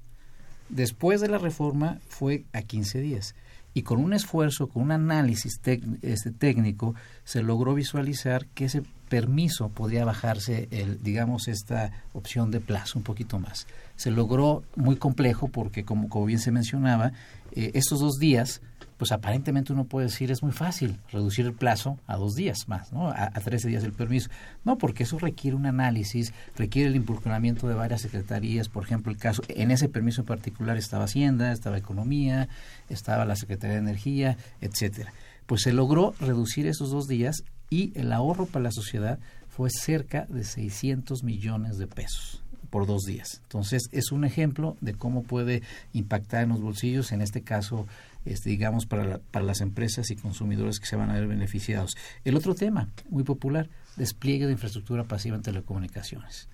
Después de la reforma fue a 15 días. Y con un esfuerzo, con un análisis este, técnico, se logró visualizar que ese permiso podría bajarse, el, digamos, esta opción de plazo un poquito más. Se logró muy complejo porque, como, bien se mencionaba, eh, estos dos días, pues aparentemente uno puede decir es muy fácil reducir el plazo a dos días más, ¿no? A, a 13 días el permiso. No, porque eso requiere un análisis, requiere el involucramiento de varias secretarías. Por ejemplo, el caso, en ese permiso en particular estaba Hacienda, estaba Economía, estaba la Secretaría de Energía, etcétera. Pues se logró reducir esos dos días y el ahorro para la sociedad fue cerca de 600 millones de pesos por dos días. Entonces, es un ejemplo de cómo puede impactar en los bolsillos, en este caso, este, digamos, para, la, para las empresas y consumidores que se van a ver beneficiados. El otro tema, muy popular, despliegue de infraestructura pasiva en telecomunicaciones.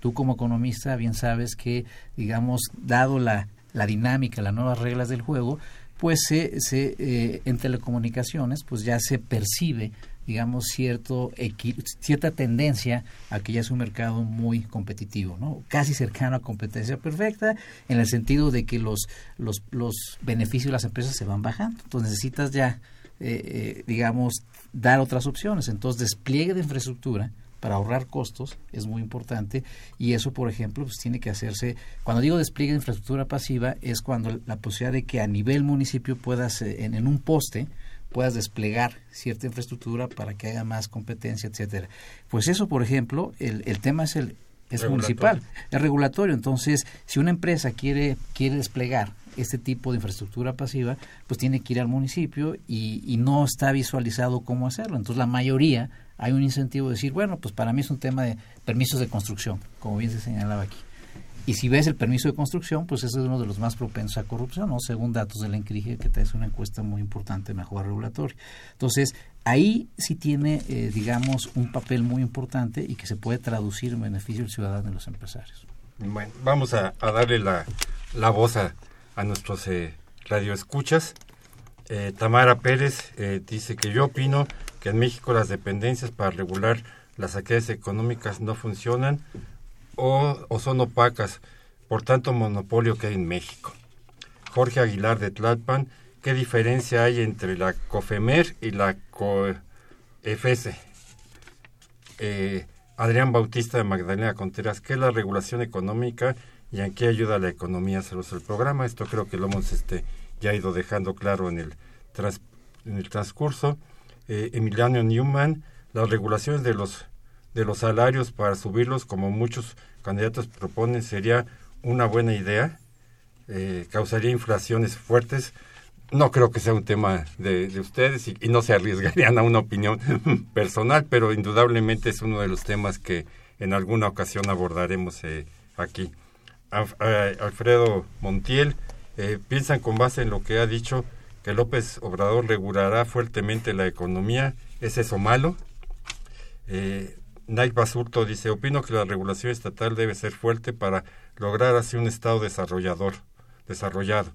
Tú como economista bien sabes que, digamos, dado la, la dinámica, las nuevas reglas del juego, pues se, se eh, en telecomunicaciones pues ya se percibe digamos, cierto cierta tendencia a que ya es un mercado muy competitivo, ¿no? Casi cercano a competencia perfecta, en el sentido de que los, los, los beneficios de las empresas se van bajando. Entonces necesitas ya, eh, eh, digamos, dar otras opciones. Entonces, despliegue de infraestructura para ahorrar costos es muy importante y eso, por ejemplo, pues tiene que hacerse, cuando digo despliegue de infraestructura pasiva, es cuando la posibilidad de que a nivel municipio puedas, en, en un poste, puedas desplegar cierta infraestructura para que haya más competencia, etcétera. Pues eso, por ejemplo, el, el tema es el es municipal, es regulatorio. Entonces, si una empresa quiere quiere desplegar este tipo de infraestructura pasiva, pues tiene que ir al municipio y, y no está visualizado cómo hacerlo. Entonces, la mayoría hay un incentivo de decir, bueno, pues para mí es un tema de permisos de construcción, como bien se señalaba aquí. Y si ves el permiso de construcción, pues ese es uno de los más propensos a corrupción, ¿no? según datos de la Encrige, que es una encuesta muy importante de mejora regulatoria. Entonces, ahí sí tiene, eh, digamos, un papel muy importante y que se puede traducir en beneficio del ciudadano y los empresarios. Bueno, vamos a, darle la, la voz a, a nuestros eh, radioescuchas. Eh, Tamara Pérez eh, dice que yo opino que en México las dependencias para regular las actividades económicas no funcionan o, son opacas, por tanto monopolio que hay en México. Jorge Aguilar de Tlalpan, ¿qué diferencia hay entre la COFEMER y la COFESE? Eh, Adrián Bautista de Magdalena Conteras, ¿qué es la regulación económica y en qué ayuda la economía? Se el programa, esto creo que lo hemos este, ya ido dejando claro en el, el transcurso. Eh, Emiliano Newman, las regulaciones de los, de los salarios para subirlos, como muchos candidatos proponen, sería una buena idea, eh, causaría inflaciones fuertes. No creo que sea un tema de, ustedes y, no se arriesgarían a una opinión personal, pero indudablemente es uno de los temas que en alguna ocasión abordaremos eh, aquí. Alfredo Montiel, eh, piensan con base en lo que ha dicho que López Obrador regulará fuertemente la economía. ¿Es eso malo? Eh, Nike Basurto dice, opino que la regulación estatal debe ser fuerte para lograr así un Estado desarrollador, desarrollado,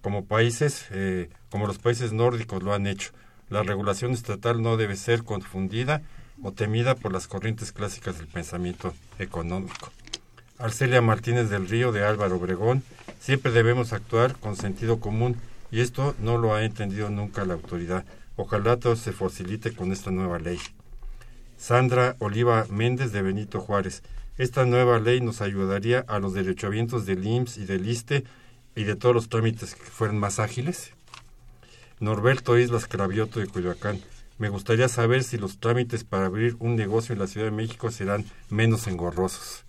como países, eh, como los países nórdicos lo han hecho. La regulación estatal no debe ser confundida o temida por las corrientes clásicas del pensamiento económico. Arcelia Martínez del Río de Álvaro Obregón, siempre debemos actuar con sentido común y esto no lo ha entendido nunca la autoridad. Ojalá todo se facilite con esta nueva ley. Sandra Oliva Méndez de Benito Juárez. Esta nueva ley nos ayudaría a los derechohabientes del IMSS y del ISTE y de todos los trámites que fueran más ágiles. Norberto Islas Cravioto de Coyoacán. Me gustaría saber si los trámites para abrir un negocio en la Ciudad de México serán menos engorrosos.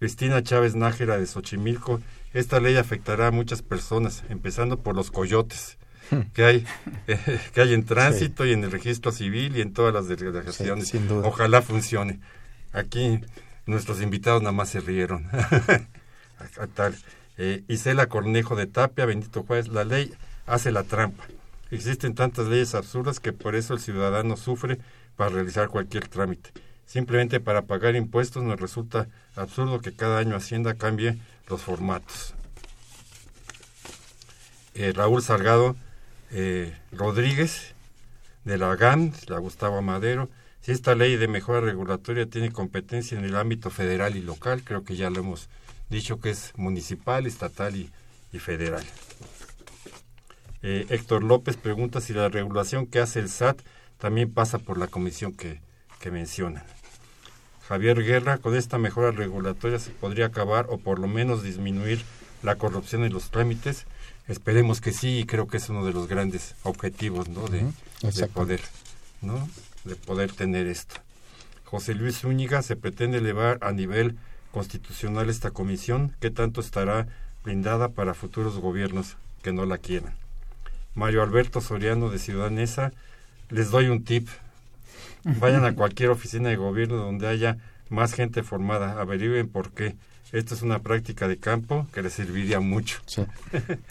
Cristina Chávez Nájera de Xochimilco. Esta ley afectará a muchas personas, empezando por los coyotes que hay que hay en tránsito y en el registro civil y en todas las delegaciones. Ojalá funcione. Aquí nuestros invitados nada más se rieron. Tal. Eh, Isela Cornejo de Tapia, bendito juez, la ley hace la trampa. Existen tantas leyes absurdas que por eso el ciudadano sufre para realizar cualquier trámite. Simplemente para pagar impuestos nos resulta absurdo que cada año Hacienda cambie los formatos. Eh, Raúl Salgado eh, Rodríguez de la GAN, la Gustavo Madero, si esta ley de mejora regulatoria tiene competencia en el ámbito federal y local, creo que ya lo hemos dicho que es municipal, estatal y, federal. Eh, Héctor López pregunta si la regulación que hace el SAT también pasa por la comisión que, que mencionan. Javier Guerra, con esta mejora regulatoria se podría acabar o por lo menos disminuir la corrupción en los trámites Esperemos que sí, y creo que es uno de los grandes objetivos, ¿no? De, poder, ¿no? De poder tener esto. José Luis Zúñiga, se pretende elevar a nivel constitucional esta comisión, ¿qué tanto estará blindada para futuros gobiernos que no la quieran? Mario Alberto Soriano de Ciudadanesa, les doy un tip. Vayan a cualquier oficina de gobierno donde haya más gente formada, averigüen por qué esto es una práctica de campo que le serviría mucho. Sí,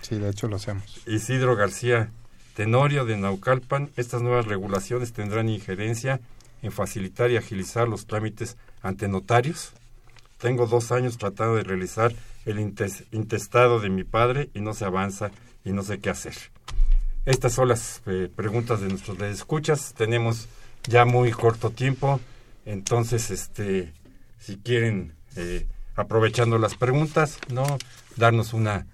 sí de hecho lo hacemos. Isidro García Tenorio de Naucalpan, estas nuevas regulaciones tendrán injerencia en facilitar y agilizar los trámites ante notarios. Tengo dos años tratando de realizar el intestado de mi padre y no se avanza y no sé qué hacer. Estas son las eh, preguntas de nuestros escuchas. Tenemos ya muy corto tiempo, entonces, este, si quieren eh, aprovechando las preguntas, ¿no? Darnos una,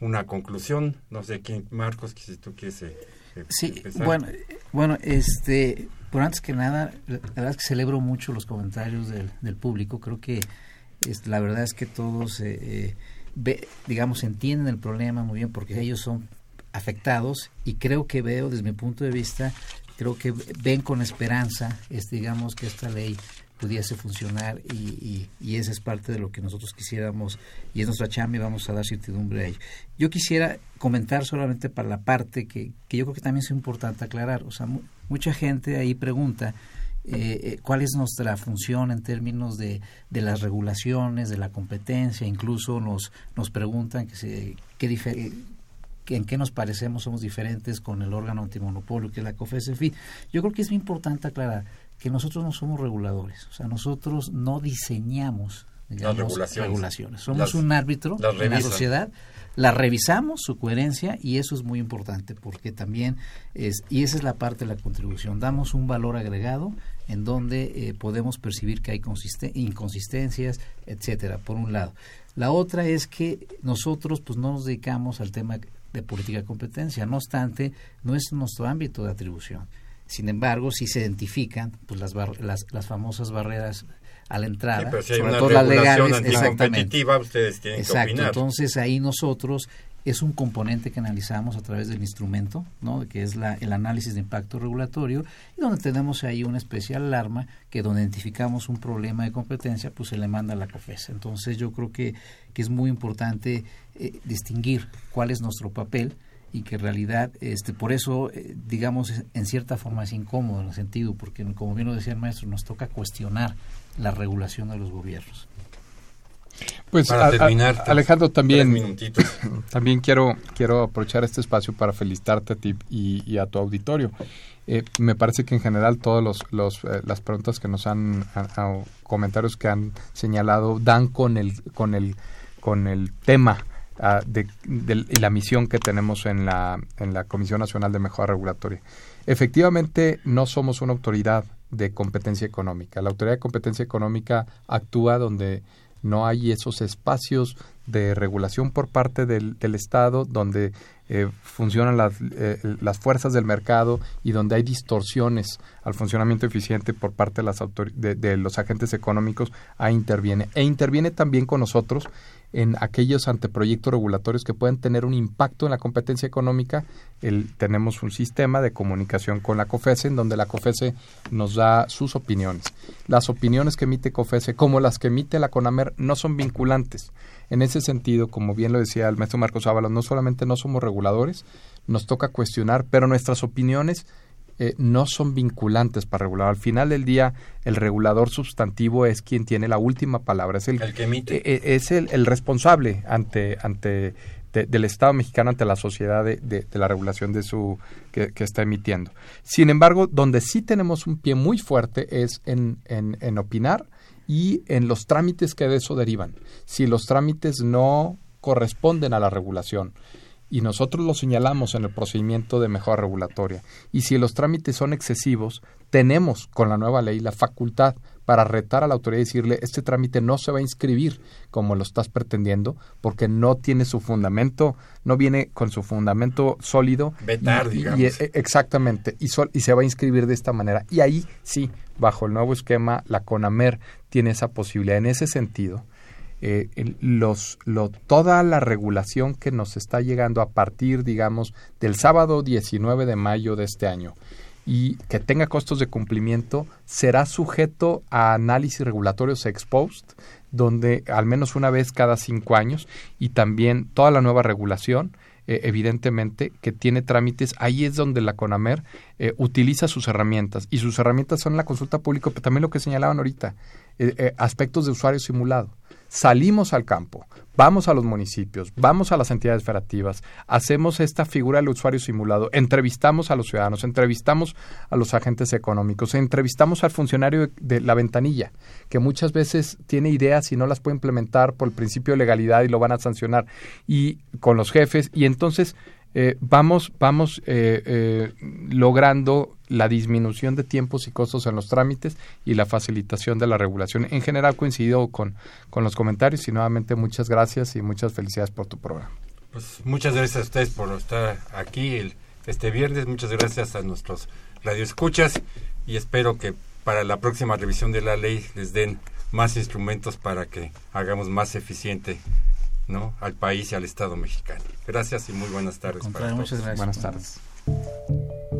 una conclusión. No sé quién, Marcos, si tú quieres. Eh, eh, sí, bueno, bueno, este, por antes que nada, la verdad es que celebro mucho los comentarios del, del público. Creo que es, la verdad es que todos, eh, ve, digamos, entienden el problema muy bien porque ellos son afectados y creo que veo desde mi punto de vista creo que ven con esperanza es digamos que esta ley pudiese funcionar y, y, esa es parte de lo que nosotros quisiéramos y es nuestra chamba y vamos a dar certidumbre a ello. Yo quisiera comentar solamente para la parte que, que yo creo que también es importante aclarar, o sea, mucha gente ahí pregunta eh, eh, cuál es nuestra función en términos de, de, las regulaciones, de la competencia, incluso nos, nos preguntan que se, qué en qué nos parecemos, somos diferentes con el órgano antimonopolio que es la COFESEFI. Yo creo que es muy importante aclarar que nosotros no somos reguladores, o sea, nosotros no diseñamos digamos, Las regulaciones. Somos Las- un árbitro en la sociedad, la revisamos su coherencia y eso es muy importante porque también es y esa es la parte de la contribución. Damos un valor agregado en donde eh, podemos percibir que hay consiste- inconsistencias, etcétera. Por un lado, la otra es que nosotros pues no nos dedicamos al tema de política de competencia. No obstante, no es nuestro ámbito de atribución. Sin embargo, sí se identifican pues las bar- las, las famosas barreras a la entrada, Sí, pero si hay sobre una todo las legales, exactamente. ustedes tienen que Exacto, opinar. entonces ahí nosotros es un componente que analizamos a través del instrumento, ¿no? que es la, el análisis de impacto regulatorio, y donde tenemos ahí una especial alarma que donde identificamos un problema de competencia, pues se le manda a la COFES. Entonces yo creo que, que es muy importante eh, distinguir cuál es nuestro papel y que en realidad, este, por eso, eh, digamos, es- en cierta forma es incómodo en el sentido, porque como bien lo decía el maestro, nos toca cuestionar la regulación de los gobiernos. Pues Para a- a- terminar, Alejandro también minutitos. también quiero quiero aprovechar este espacio para felicitarte a ti y, y a tu auditorio. Eh, me parece que en general todos los, los eh, las preguntas que nos han a- a- comentarios que han señalado dan con el con el con el tema ah, de, de- la misión que tenemos en la en la Comisión Nacional de Mejora Regulatoria. Efectivamente, no somos una autoridad de competencia económica. La autoridad de competencia económica actúa donde no hay esos espacios de regulación por parte del, del Estado, donde eh, funcionan las, eh, las fuerzas del mercado y donde hay distorsiones al funcionamiento eficiente por parte de, las de, de los agentes económicos, ahí interviene. E interviene también con nosotros en aquellos anteproyectos regulatorios que pueden tener un impacto en la competencia económica. El, tenemos un sistema de comunicación con la COFESE en donde la COFESE nos da sus opiniones. Las opiniones que emite COFESE, como las que emite la CONAMER, no son vinculantes. En ese sentido, como bien lo decía el maestro Marcos Ábalos, no solamente no somos reguladores, nos toca cuestionar, pero nuestras opiniones eh, no son vinculantes para regular. Al final del día, el regulador sustantivo es quien tiene la última palabra, es el, El que emite. eh, eh, es el, el responsable ante ante de- del Estado mexicano ante la sociedad de, de- de la regulación de su que, que está emitiendo. Sin embargo, donde sí tenemos un pie muy fuerte es en, en, en opinar y en los trámites que de eso derivan. Si los trámites no corresponden a la regulación, y nosotros lo señalamos en el procedimiento de mejora regulatoria. Y si los trámites son excesivos, tenemos con la nueva ley la facultad para retar a la autoridad y decirle este trámite no se va a inscribir como lo estás pretendiendo porque no tiene su fundamento, no viene con su fundamento sólido. Vetar, Y- digamos. y, eh, exactamente, y, sol- y se va a inscribir de esta manera. Y ahí sí, bajo el nuevo esquema, la CONAMER tiene esa posibilidad. En ese sentido, eh, toda la regulación que nos está llegando a partir, digamos, del sábado 19 de mayo de este año y que tenga costos de cumplimiento, será sujeto a análisis regulatorios ex post, donde al menos una vez cada cinco años, y también toda la nueva regulación, eh, evidentemente, que tiene trámites, ahí es donde la CONAMER eh, utiliza sus herramientas, y sus herramientas son la consulta pública, pero también lo que señalaban ahorita, eh, aspectos de usuario simulado salimos al campo, vamos a los municipios, vamos a las entidades federativas, hacemos esta figura del usuario simulado, entrevistamos a los ciudadanos, entrevistamos a los agentes económicos, entrevistamos al funcionario de, la ventanilla, que muchas veces tiene ideas y no las puede implementar por el principio de legalidad y lo van a sancionar, y con los jefes, y entonces eh, vamos, vamos eh, eh, logrando la disminución de tiempos y costos en los trámites y la facilitación de la regulación. En general coincido con, con los comentarios y nuevamente muchas gracias y muchas felicidades por tu programa. Pues muchas gracias a ustedes por estar aquí el- este viernes. Muchas gracias a nuestros radioescuchas y espero que para la próxima revisión de la ley les den más instrumentos para que hagamos más eficiente ¿no? al país y al Estado mexicano. Gracias y muy buenas tardes para todos. muchas gracias. Buenas tardes.